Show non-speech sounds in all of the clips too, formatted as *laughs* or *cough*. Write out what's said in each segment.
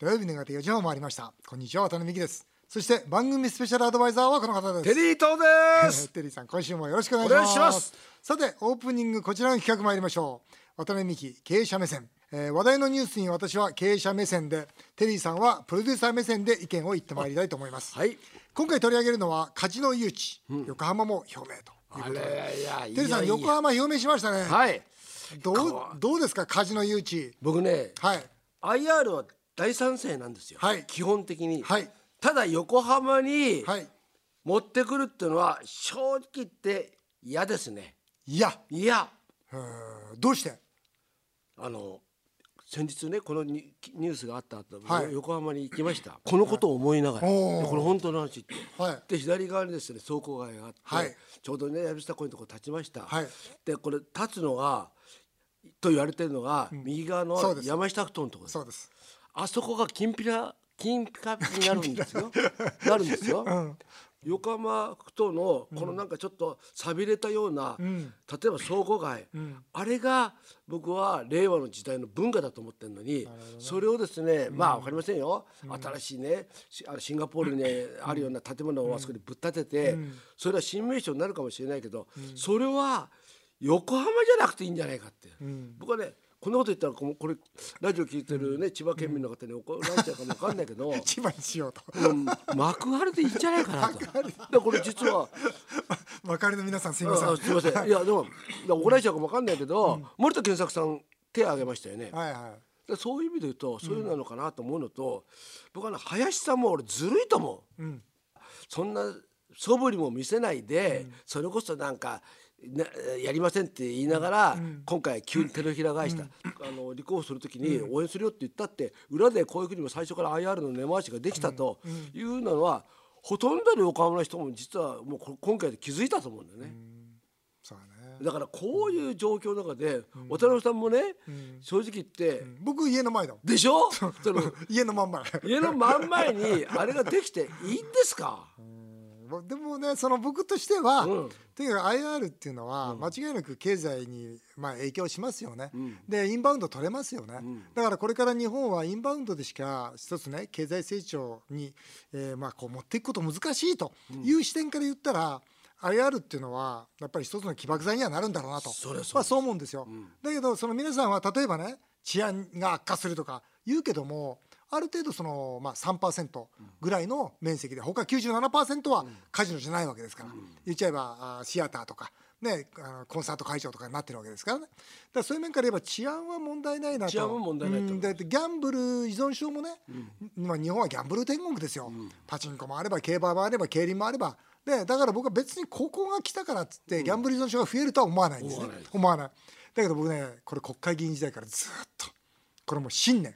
土曜日の方4時半もありました。こんにちは渡辺美希です。そして番組スペシャルアドバイザーはこの方です。テリー東です。*laughs* テリーさん今週もよろしくお願いします。さてオープニングこちらの企画参りましょう。渡辺美希経営者目線、えー話題のニュースに私は経営者目線でテリーさんはプロデューサー目線で意見を言ってまいりたいと思います、はい。今回取り上げるのはカジノ誘致、横浜も表明というあことで。テリーさん横浜表明しましたね、はい。どうどうですかカジノ誘致僕ねはい。IR は大賛成なんですよ、はい。基本的に、はい。ただ横浜にはい。持ってくるっていうのは正直言って嫌ですね。いやいやうー。んどうして？あの先日ねこのニニュースがあった後、はい。横浜に行きました。このことを思いながら、おーでこれ本当の話って。はい。で左側にですね倉庫街があって、はい。ちょうどね藪下公園のとこ立ちました、はい。でこれ立つのがと言われてるのが、右側の山下ふ頭のところですあそこが金ピラ金ピカになるんですよ。なるんですよ、横浜ふ頭のこのなんかちょっと寂れたような、ん。例えば倉庫街、あれが僕は令和の時代の文化だと思ってるのにそれをですね、まあわかりませんよ、新しいねしあのシンガポールにあるような建物をあそこにぶっ立てて、それは新名所になるかもしれないけど、それは横浜じゃなくていいんじゃないかって、僕はねこんなこと言ったらここれラジオ聞いてるね、千葉県民の方に怒られちゃうかもわかんないけど。*laughs* 千葉にしようとうん幕張でいいんじゃないかなと。でこれ実は分かりの皆さんすみませんあすみません *laughs* いやでも怒られちゃうかもわかんないけど、森田健作さん手を挙げましたよね。はいはいでそういう意味で言うとそういうのなのかなと思うのと、僕はね林さんも俺ずるいと思う。んそんな素振りも見せないで、それこそなんか。なやりませんって言いながら、今回急に手のひら返した、あの立候補する時に応援するよって言ったって裏でこういうふうにも最初から IR の根回しができたというのは、ほとんどの横浜の人も実はもうこ今回で気づいたと思うんだよね。だからこういう状況の中で、渡辺さんもね、正直言って、僕家の前だでしょ？*laughs* その家の真ん前。家の真ん前にあれができていいんですか、でもねその僕としては、うん。とにかく IR っていうのは間違いなく経済にまあ影響しますよね、でインバウンド取れますよね、だからこれから日本はインバウンドでしか一つね経済成長に、えーまあこう持っていくこと難しいという視点から言ったら、IR っていうのはやっぱり一つの起爆剤にはなるんだろうなと。そまあ、そう思うんですよ、だけどその皆さんは例えばね治安が悪化するとか言うけどもある程度その、まあ、3%ぐらいの面積で他97%はカジノじゃないわけですから、言っちゃえばあシアターとか、ね、あのコンサート会場とかになってるわけですからね。だからそういう面から言えば治安は問題ないなと。治安は問題ないと。思ううん。だってギャンブル依存症もね、まあ、日本はギャンブル天国ですよ、パチンコもあれば競馬もあれば競輪もあれば。でだから僕は別にここが来たからっつってギャンブル依存症が増えるとは思わないんですね、思わない思わない。だけど僕ねこれ国会議員時代からずっとこれもう信念、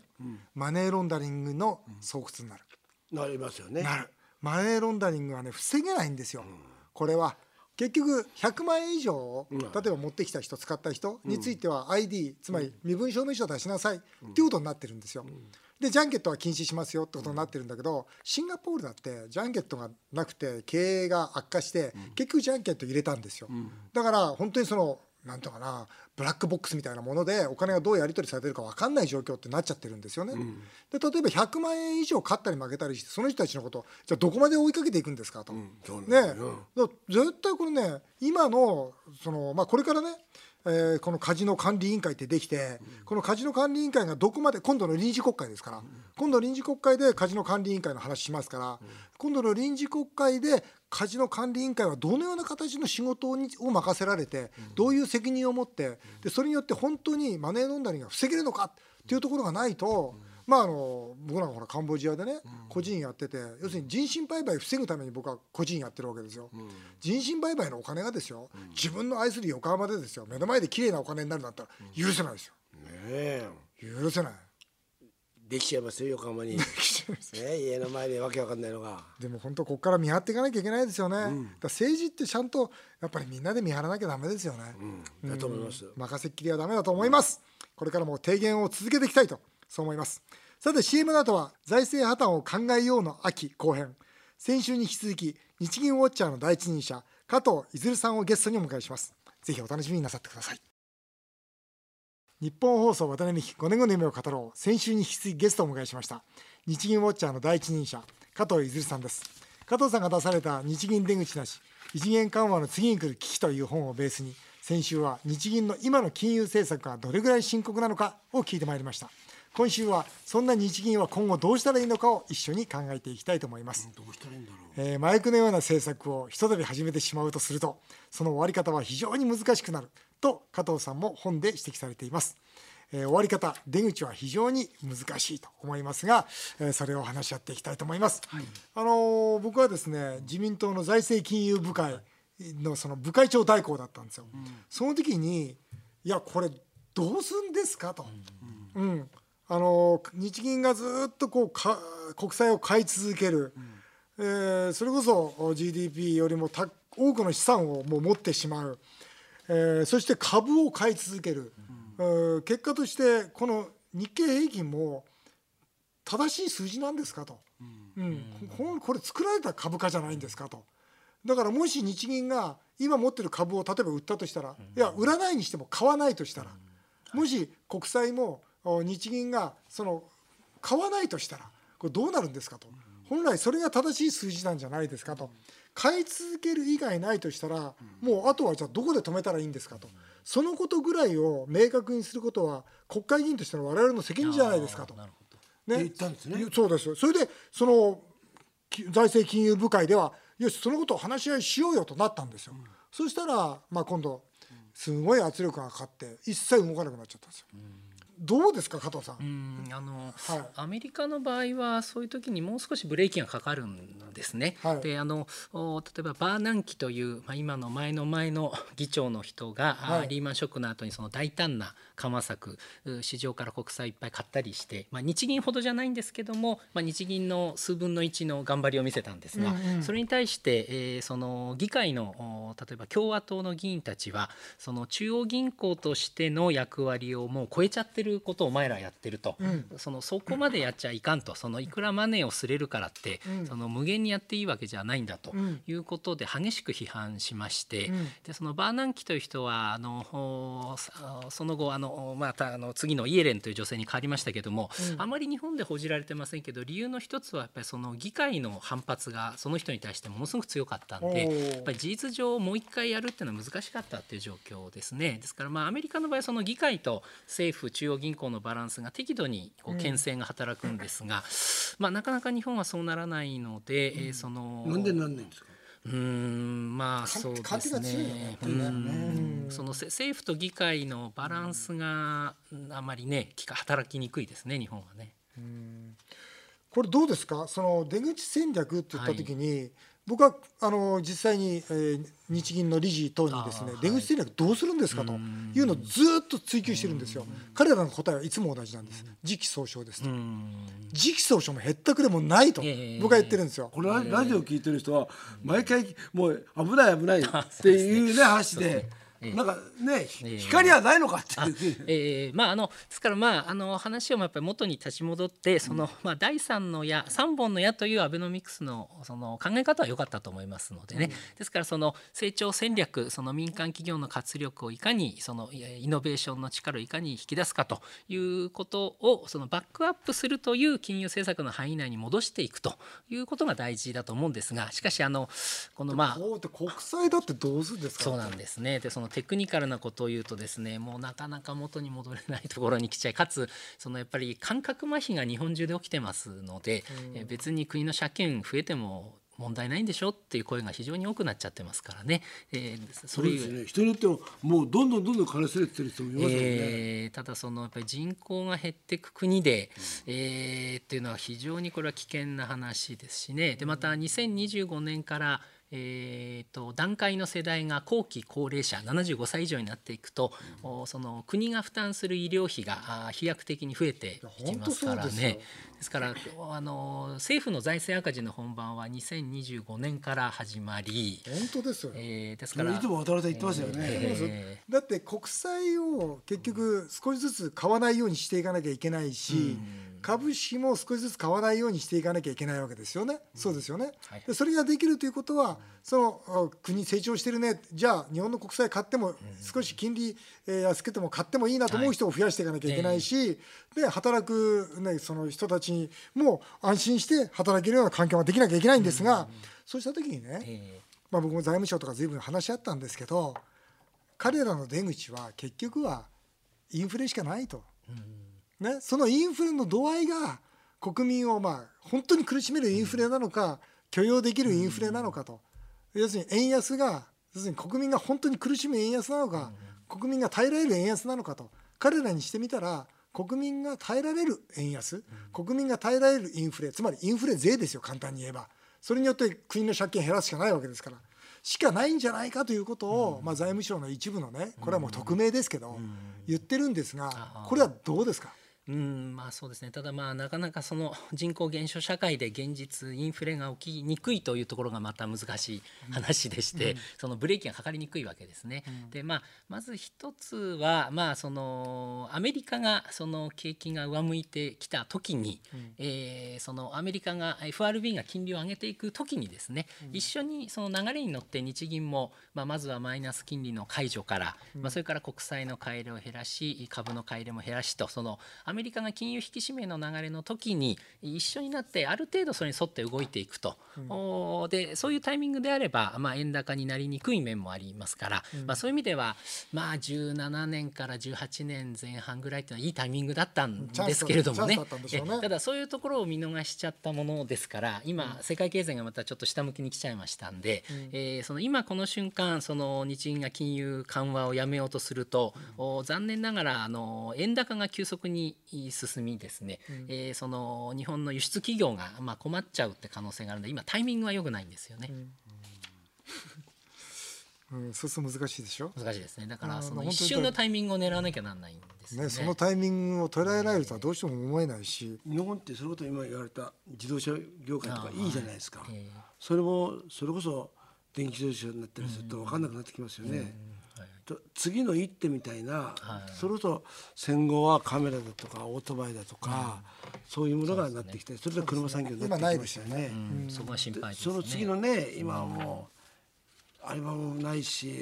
マネーロンダリングの巣窟になる、なりますよね。なる。マネーロンダリングはね防げないんですよ、これは。結局100万円以上、例えば持ってきた人使った人については ID、つまり身分証明書を出しなさいっていうことになってるんですよ。でジャンケットは禁止しますよってことになってるんだけどシンガポールだってジャンケットがなくて経営が悪化して結局ジャンケット入れたんですよ。だから本当にそのなんとかなブラックボックスみたいなものでお金がどうやり取りされてるか分かんない状況ってなっちゃってるんですよね。で例えば100万円以上勝ったり負けたりしてその人たちのことじゃあどこまで追いかけていくんですかと。そうなんね絶対これね今のその、まあ、これからね、えーこのカジノ管理委員会ってできて、このカジノ管理委員会がどこまで今度の臨時国会ですから、今度臨時国会でカジノ管理委員会の話しますから、今度の臨時国会でカジノ管理委員会はどのような形の仕事にを任せられて、どういう責任を持ってでそれによって本当にマネーロンダリングが防げるのかっていうところがないと。まああの僕なんかほらカンボジアでね個人やってて要するに人身売買防ぐために僕は個人やってるわけですよ、人身売買のお金がですよ自分の愛する横浜でですよ目の前で綺麗なお金になるんだったら許せないですよ。ねえ。許せない。できちゃいますよ横浜に。*laughs* ね。家の前でわけわかんないのが。でも本当ここから見張っていかなきゃいけないですよね、だから政治ってちゃんとやっぱりみんなで見張らなきゃダメですよね、うん、だと思います。任せっきりはダメだと思います。これからも提言を続けていきたいとそう思います。さて CM の後は財政破綻を考えようの秋後編。先週に引き続き日銀ウォッチャーの第一人者加藤いずるさんをゲストにお迎えします。ぜひお楽しみになさってください。日本放送渡辺美希5年後の夢を語ろう。先週に引き続きゲストをお迎えしました日銀ウォッチャーの第一人者加藤泉さんです。加藤さんが出された日銀出口なし異次元緩和の次に来る危機という本をベースに先週は日銀の今の金融政策がどれぐらい深刻なのかを聞いてまいりました。今週はそんな日銀は今後どうしたらいいのかを一緒に考えていきたいと思います。どうしたらいいんだろう。えー麻薬のような政策をひとたび始めてしまうとするとその終わり方は非常に難しくなると加藤さんも本で指摘されています、えー終わり方出口は非常に難しいと思いますが、えーそれを話し合っていきたいと思います、あのー僕はですね自民党の財政金融部会のその部会長代行だったんですよ、その時にいやこれどうするんですかと、うん。あの日銀がずっとこうか国債を買い続ける、えーそれこそ GDP よりもた多くの資産をもう持ってしまう、えーそして株を買い続ける、えー結果としてこの日経平均も正しい数字なんですかと、うん。ここれ作られた株価じゃないんですかと。だからもし日銀が今持ってる株を例えば売ったとしたらいや売らないにしても買わないとしたらもし国債もお日銀がその買わないとしたらこれどうなるんですかと。本来それが正しい数字なんじゃないですかと。買い続ける以外ないとしたらもうあとはじゃあどこで止めたらいいんですかとそのことぐらいを明確にすることは国会議員としての我々の責任じゃないですかと。なるほど。ね。言ったんですね。そうです。それでそのき財政金融部会ではよしそのことを話し合いしようよとなったんですよ、そしたら、まあ、今度すごい圧力がかかって一切動かなくなっちゃったんですよ、どうですか加藤さん、うんあの、はい。アメリカの場合はそういう時にもう少しブレーキがかかるんですね。はい。であのお例えばバーナンキという、まあ、今の前の前の議長の人が、あはい。リーマンショックの後にその大胆な緩和策う市場から国債いっぱい買ったりして、まあ、日銀ほどじゃないんですけども、まあ、日銀の数分の1の頑張りを見せたんですが、うんうん。それに対して、えーその議会のお例えば共和党の議員たちはその中央銀行としての役割をもう超えちゃってることをお前らやってると、うん。そのそこまでやっちゃいかんと。そのいくらマネーをすれるからって、うん。その無限にやっていいわけじゃないんだとうん。いうことで激しく批判しまして、うん。でそのバーナンキという人はあのその後あのまたあの次のイエレンという女性に変わりましたけども、うん。あまり日本で報じられてませんけど理由の一つはやっぱりその議会の反発がその人に対してものすごく強かったんおでー。やっぱり事実上もう一回やるっていうのは難しかったっていう状況ですね。ですからまあアメリカの場合その議会と政府中央銀行のバランスが適度にこう牽制が働くんですが、まあなかなか日本はそうならないので、えーそのなんでなんないんですか？うーんまあそうですね。ねうーん。そのせ政府と議会のバランスがうんあんまりね働きにくいですね日本はね。これどうですか？その出口戦略って言った時に、僕はあの実際に、えー日銀の理事等にですね出口戦略どうするんですかというのをずっと追求してるんですよ。彼らの答えはいつも同じなんです。時期尚早ですと。うん。時期尚早もへったくれもないとええ僕は言ってるんですよ。これララジオ聞いてる人は毎回もう危ない危ないっていうね *laughs* 話でなんかねえ光はないのかってえーまああのですからまああの話をやっぱり元に立ち戻ってその、まあ第三の矢三本の矢というアベノミクスのその考え方は良かったと思いますのでね、ですからその成長戦略その民間企業の活力をいかにそのいイノベーションの力をいかに引き出すかということをそのバックアップするという金融政策の範囲内に戻していくということが大事だと思うんですがしかしあのこのまあ国債だってどうするんですかそうなんですね。でそのテクニカルなことを言うとですねもうなかなか元に戻れないところに来ちゃいかつそのやっぱり感覚麻痺が日本中で起きてますので、え別に国の借金増えても問題ないんでしょっていう声が非常に多くなっちゃってますからね。えーそそうれですね。人によってはもうどんどんどんどん金すれてる人もいますよね、えーただそのやっぱり人口が減っていく国で、えーっていうのは非常にこれは危険な話ですしね。でまた2025年からえー、と段階の世代が後期高齢者75歳以上になっていくと、おその国が負担する医療費があ飛躍的に増えていきますからね。ですからあの政府の財政赤字の本番は2025年から始まり、本当ですよ、えーですからいつも渡辺さん言ってましたよね、えだって国債を結局少しずつ買わないようにしていかなきゃいけないし、株式も少しずつ買わないようにしていかなきゃいけないわけですよね、そうですよね、はい。でそれができるということはそのあ国成長してるね。じゃあ日本の国債買っても少し金利、えー安くても買ってもいいなと思う人を増やしていかなきゃいけないし、で働く、ね、その人たちにも安心して働けるような環境ができなきゃいけないんですが、そうした時にね、えまあ、僕も財務省とか随分話し合ったんですけど彼らの出口は結局はインフレしかないと、ね、そのインフレの度合いが国民をまあ本当に苦しめるインフレなのか許容できるインフレなのかと、要するに円安が要するに国民が本当に苦しむ円安なのか、国民が耐えられる円安なのかと。彼らにしてみたら国民が耐えられる円安、国民が耐えられるインフレつまりインフレ税ですよ簡単に言えば。それによって国の借金減らすしかないわけですから。しかないんじゃないかということを、まあ、財務省の一部のねこれはもう匿名ですけど、言ってるんですがこれはどうですか？うんまあそうですね。ただまあなかなかその人口減少社会で現実インフレが起きにくいというところがまた難しい話でして、そのブレーキがかかりにくいわけですね。でまあまず一つはまあそのアメリカがその景気が上向いてきた時に、えーそのアメリカが FRB が金利を上げていく時にですね、一緒にその流れに乗って日銀も、まあ、まずはマイナス金利の解除から、まあ、それから国債の買い入れを減らし株の買い入れも減らしとそのアメリカが金融引き締めの流れの時に一緒になってある程度それに沿って動いていくと、おーでそういうタイミングであれば、まあ、円高になりにくい面もありますから、まあ、そういう意味では、まあ、17年から18年前半ぐらいっていうのはいいタイミングだったんですけれどもね。ねえただそういうところを見逃しちゃったものですから今世界経済がまたちょっと下向きに来ちゃいましたんで、えーその今この瞬間その日銀が金融緩和をやめようとすると、お残念ながらあの円高が急速に進みですね、えーその日本の輸出企業がまあ困っちゃうって可能性があるので今タイミングは良くないんですよね。うん、そうすると難しいでしょ、難しいですね。だからその一瞬のタイミングを狙わなきゃなんないんですよね。ね、そのタイミングを捉えられるとはどうしても思えないし、日本ってそれこそ今言われた自動車業界とかいいじゃないですか、えそれもそれこそ電気自動車になったりすると分かんなくなってきますよね。と次の一手みたいな、それこそ戦後はカメラだとかオートバイだとか、そういうものがなってきてそれで車産業になってきましたよね。そこが心配ですね。その次のね今はもうアルバムもないし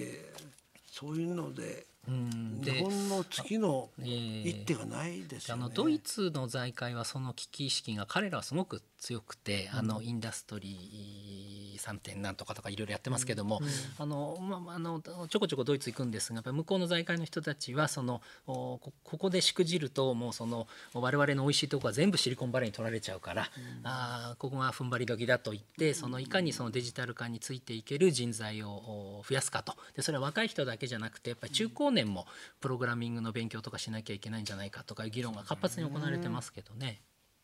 そういうのでん。日本の次のえー一手がないですよね。あのドイツの財界はその危機意識が彼らはすごく強くて、あのインダストリー3点なんとかとかいろいろやってますけども、あのまああのちょこちょこドイツ行くんですがやっぱり向こうの財界の人たちはそのおこここでしくじるともうその我々の美味しいところは全部シリコンバレーに取られちゃうから、あーここが踏ん張り時だと言ってそのいかにそのデジタル化についていける人材をお増やすかと。でそれは若い人だけじゃなくてやっぱり中高年もプログラミングの勉強とかしなきゃいけないんじゃないかとかいう議論が活発に行われてますけどね。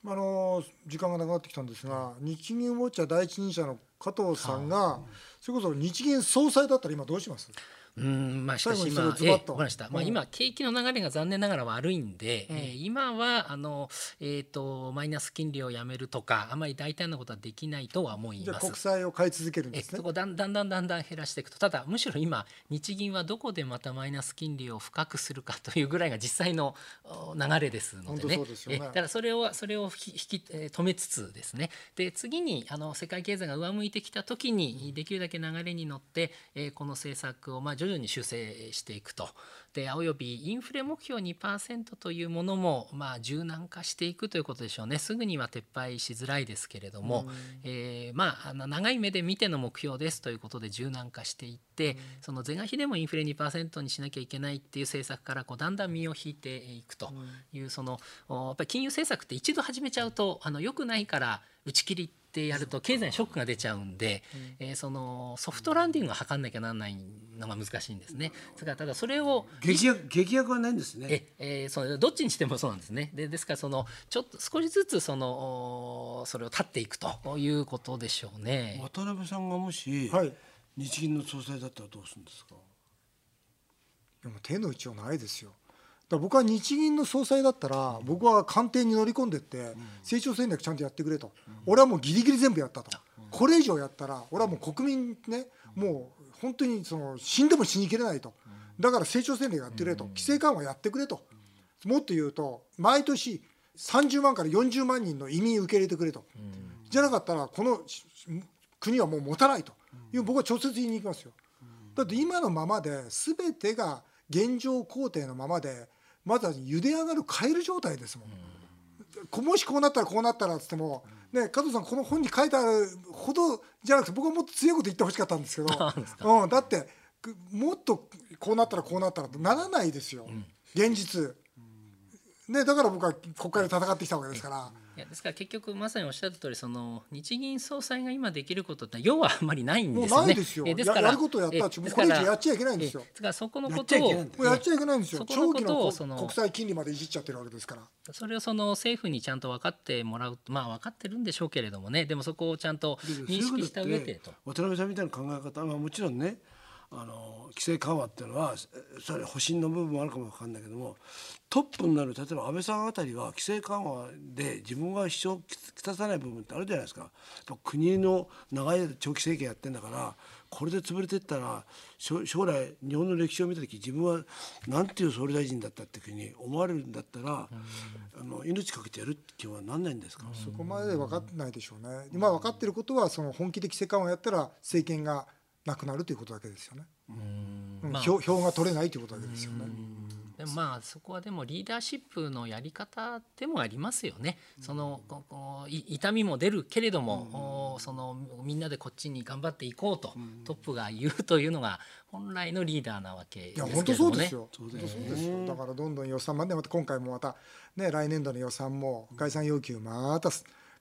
あの時間がなくなってきたんですが、日銀ウォッチャー第一人者の加藤さんが、それこそ日銀総裁だったら今どうします？うんまあ、しかし今ええました、まあ、うん。今景気の流れが残念ながら悪いんで、えー今はあの、えー、とマイナス金利をやめるとかあまり大胆なことはできないとは思います。じゃあ国。債を買い続けるんえですね。そこだんだんだんだんだん減らしていくと。ただむしろ今日銀はどこでまたマイナス金利を深くするかというぐらいが実際のお流れですのでね。本当そうですよね。えだからそれをそれを引き止めつつですね。で次にあの世界経済が上向いてきた時にできるだけ流れに乗って、えーこの政策をまあ徐々に修正していくと。でおよびインフレ目標2%というものもまあ柔軟化していくということでしょうね。すぐには撤廃しづらいですけれども、えーまああの長い目で見ての目標ですということで柔軟化していって、その是が非でもインフレ2%にしなきゃいけないっていう政策からこうだんだん身を引いていくという、そのおやっぱり金融政策って一度始めちゃうとあの良くないから打ち切りってやると経済にショックが出ちゃうんで、えーそのソフトランディングを図んなきゃならないのが難しいんですね。それからただそれを劇薬劇薬はないんですね。ええーそのどっちにしてもそうなんですね。でですからそのちょっと少しずつそのおそれを立っていくということでしょうね。渡辺さんがもし、はい日銀の総裁だったらどうするんですか？でも手の内はないですよだから僕は日銀の総裁だったら僕は官邸に乗り込んでって成長戦略ちゃんとやってくれと俺はもうギリギリ全部やったとこれ以上やったら俺はもう国民ねもう本当にその死んでも死にきれないと。だから成長戦略やってくれと。規制緩和やってくれと。もっと言うと毎年30万から40万人の移民受け入れてくれと。じゃなかったらこのし国はもう持たないと。いう僕は直接言いに行きますよ。だって今のままで全てが現状工程のままでまずは茹で上がるカエル状態ですもん、こもしこうなったらこうなったらっつっても、ね、加藤さんこの本に書いてあるほどじゃなくて僕はもっと強いこと言ってほしかったんですけど *laughs* うん、だってくもっとこうなったらこうなったらとならないですよ、現実。ね、だから僕は国会で戦ってきたわけですから。いやですから結局まさにおっしゃった通りその日銀総裁が今できることって要はあんまりないんですよね。もうないですよえややることをやったらえもうこれ以上やっちゃいけないんですよえですからそこのことをやっちゃいけないんですよ。長期の国際金利までいじっちゃってるわけですから。それをその政府にちゃんと分かってもらうまあ分かってるんでしょうけれどもねでもそこをちゃんと認識した上でと。渡辺さんみたいな考え方はもちろんねあの規制緩和っていうのはえそれ保身の部分もあるかもわかんないけどもトップになる例えば安倍さんあたりは規制緩和で自分が支障をきたさない部分ってあるじゃないですか。国の長い間長期政権やってんだからこれで潰れてったら将将来日本の歴史を見た時自分はなんていう総理大臣だったっていうふうに思われるんだったら、あの命かけてやるって気はなんないんですか？そこまで分かってないでしょうね。今分かってることはその本気で規制緩和やったら政権がなくなるということだけですよね。うんまあ票票が取れないということだけですよね。でもまあそこはでもリーダーシップのやり方でもありますよね。そのここい痛みも出るけれども、おそのみんなでこっちに頑張っていこうと、トップが言うというのが本来のリーダーなわけですいや本当。そうですよ。本当そうですよ。だからどんどん予算までまた今回もまたね来年度の予算も概算要求また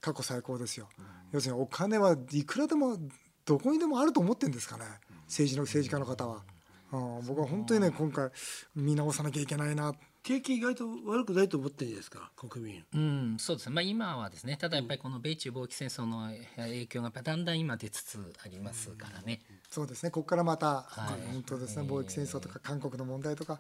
過去最高ですよ。要するにお金はいくらでもどこにでもあると思ってんですかね。政治の政治家の方は。うん、僕は本当にね今回見直さなきゃいけないな。景気意外と悪くないと思ってるんですか国民。うん、そうですね。まあ今はですね、ただやっぱりこの米中貿易戦争の影響がだんだん今出つつありますからね。そうですね。ここからまた、はい本当ですね。貿易戦争とか韓国の問題とか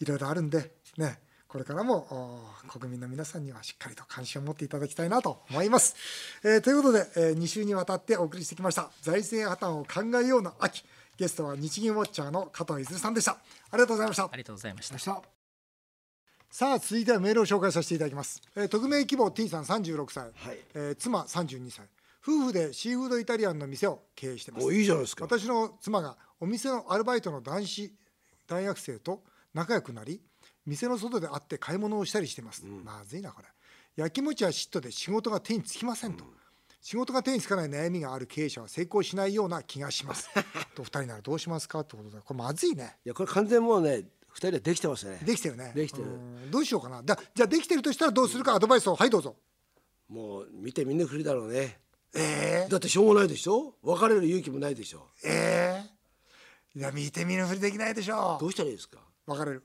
いろいろあるんでね。これからもお国民の皆さんにはしっかりと関心を持っていただきたいなと思います。えーということで、え2週にわたってお送りしてきました財政破綻を考えような秋ゲストは日銀ウォッチャーの加藤泉さんでした。ありがとうございましたあ。りがとうございました。さあ続いてはメールを紹介させていただきます、えー、匿名希望 T さん36歳、はいえー妻32歳夫婦でシーフードイタリアンの店を経営していますおいいじゃないですか。私の妻がお店のアルバイトの男子大学生と仲良くなり店の外で会って買い物をしたりしています、まずいなこれ。やきもちや嫉妬で仕事が手につきませんと、仕事が手につかない悩みがある経営者は成功しないような気がします。*laughs* と二人ならどうしますかってことで。これまずいね。いやこれ完全もうね二人でできてますね。できてるね。できてる。うん。どうしようかな。だじゃあできてるとしたらどうするかアドバイスをはいどうぞ。もう見てみんなふりだろうね。えだってしょうがないでしょ？別れる勇気もないでしょ？ー、え。ー、いや見て見ぬふりできないでしょ。どうしたらいいですか？別れる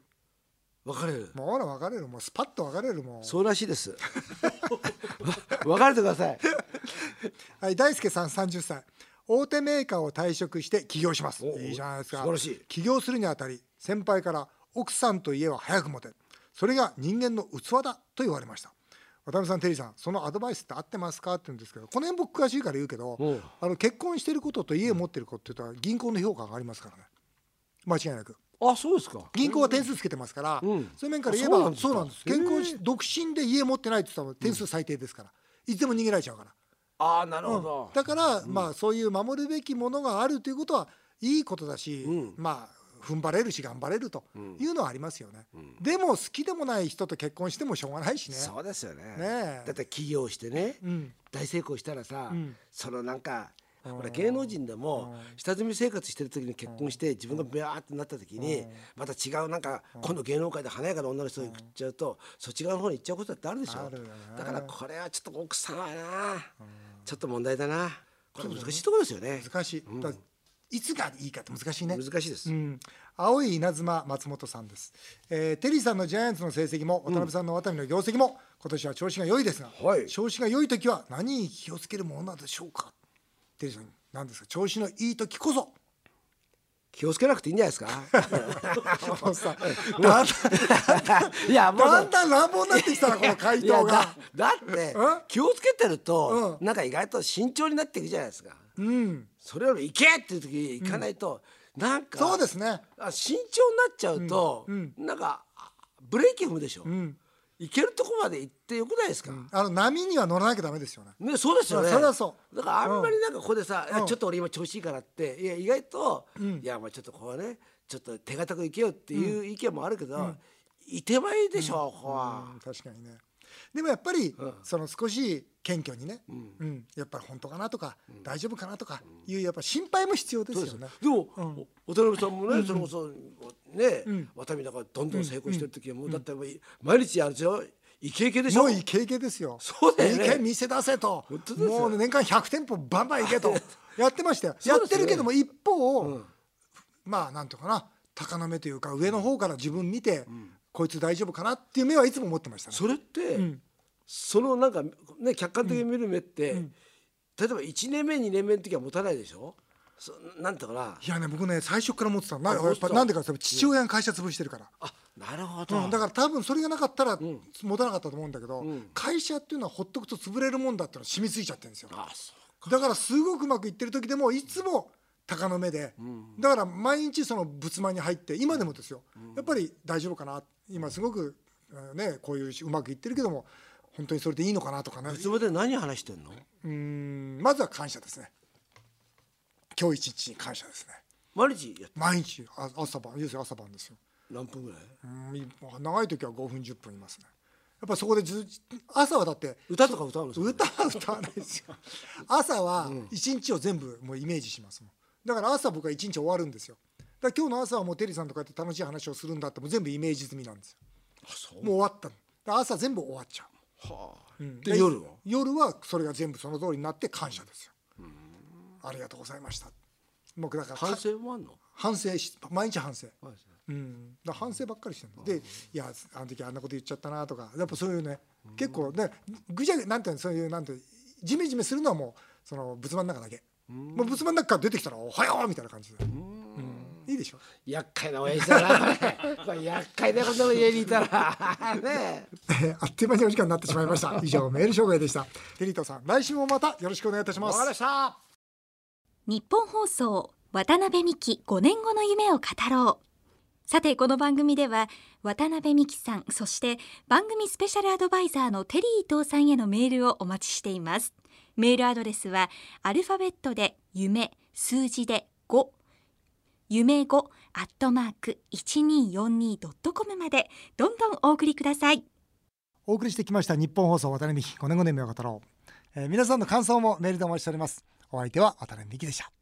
別れる。もうほら別れるもうスパッと別れるもうそうらしいです。*laughs* 別れてください。*laughs* はい、大輔さん30歳大手メーカーを退職して起業します。おいいじゃないですか。素晴らしい。起業するにあたり先輩から奥さんと家は早く持てそれが人間の器だと言われました。渡辺さんテリーさんそのアドバイスって合ってますかって言うんですけどこの辺僕詳しいから言うけどう。んあの結婚してることと家を持ってることっていうと銀行の評価がありますからね。間違いなくあそうですか。銀行は点数つけてますから、うん。そういう面から言えばそうなんです結婚し独身で家持ってないって言ったら点数最低ですから、いつでも逃げられちゃうからああなるほど。だから、まあそういう守るべきものがあるということはいいことだし、うん。まあ踏ん張れるし頑張れるというのはありますよね、でも好きでもない人と結婚してもしょうがないしね。そうですよね。ねえ。だって起業してね、うん。大成功したらさ、ん。そのなんか。ほら芸能人でも下積み生活してる時に結婚して自分がビャーってなった時にまた違うなんか今度芸能界で華やかな女の人に行っちゃうとそっち側の方に行っちゃうことだってあるでしょ。だからこれはちょっと奥さんはなちょっと問題だな。これ難しいところですよね。難しい、だからいつがいいかって難しいね。難しいです。うん、青い稲妻松本さんです、えーテリーさんのジャイアンツの成績も渡辺さんのワタミの業績も今年は調子が良いですが、はい。調子が良い時は何に気をつけるものなのでしょうか？テリーさん。何ですか？調子のいい時こそ。気をつけなくていいんじゃないですか？*laughs* もうさ。だ *laughs* んいやもうだんだん乱暴になってきたなこの回答が。だだってうん？気をつけてると、うなんか意外と慎重になっていくじゃないですか。うん。それより行けっていう時行かないと、なんかそうですね。あ慎重になっちゃうと、うん。なんかあブレーキ踏むでしょ、うん行けるとこまで行ってよくないですか、あの波には乗らなきゃダメですよね。ね、そうですよね。それはそう。だからあんまりなんかここでさ、うん。ちょっと俺今調子いいからって、いや意外と、いやまあちょっとこうね、ちょっと手堅く行けよっていう意見もあるけど、いてまいいでしょ、ここは。うん確かにねでもやっぱり、うんその少し謙虚にね、ううんんやっぱり本当かなとか、大丈夫かなとかいうやっぱ心配も必要ですよね。でも、うんお渡辺さんもね、それこそね、うん渡辺なんかどんどん成功してる時はもうだってもう毎日あれでしょイケイケでしょもういい経験ですよ。そうだよねいいけ店出せともう年間100店舗バンバン行けとやってましたよ。やってるけども一方、うんまあなんとかな高の目というか上の方から自分見て、こいつ大丈夫かなっていう目はいつも持ってましたね。それって、うん。そのなんかね客観的に見る目って、例えば1年目2年目の時は持たないでしょ？そなんてかな？いやね僕ね最初から持ってたの。なあやっぱなんでか父親が会社潰してるから。あなるほど、うん、だから多分それがなかったら持たなかったと思うんだけど、ん。会社っていうのはほっとくと潰れるもんだってのは染みついちゃってるんですよ。あそうだからすごくうまくいってる時でもいつも鷹の目で、だから毎日その仏間に入って今でもですよ、やっぱり大丈夫かな？今すごくえーねこういううまくいってるけども本当にそれでいいのかなとかね。いつまで何話してんの？うーんまずは感謝ですね。今日一日に感謝ですね。毎日やって毎日あ朝晩。要するに朝晩ですよ。何分ぐらい？うんい長い時は5分10分いますね。やっぱそこでず朝はだって歌とか歌うの歌は歌わないですよ。朝は一日を全部もうイメージしますもんだから朝僕は一日終わるんですよ。だから今日の朝はもうテリーさんとかやって楽しい話をするんだってもう全部イメージ済みなんですよ。もう終わったの。朝全部終わっちゃう。はあ。うん。で夜は？夜はそれが全部その通りになって感謝ですよ。ありがとうございました。僕だから反省もあんの？反省し毎日反省。はい。うん、だ反省ばっかりしてるの。でいやあの時あんなこと言っちゃったなとか。やっぱそういうね結構ねぐじゃなんていうのそういうなんていうジメジメするのはもうその仏間の中だけもう仏間の中から出てきたら「おはよう!」みたいな感じで、うん。いいでしょ？厄介な親父だなこれ。*laughs* これ厄介なことの家にいたら。*laughs* ねえ。ー *laughs* あっという間にお時間になってしまいました。以上メール紹介でした。テリートさん来週もまたよろしくお願いいたします。わかりました。日本放送渡辺美希5年後の夢を語ろう。さてこの番組では渡辺美希さんそして番組スペシャルアドバイザーのテリー伊藤さんへのメールをお待ちしていますメールアドレスはアルファベットで夢数字で5夢5アットマーク 1242.com までどんどんお送りください。お送りしてきました日本放送渡辺美希5年5年目を語ろう、えー皆さんの感想もメールでお待ちしております。お相手は渡辺美希でした。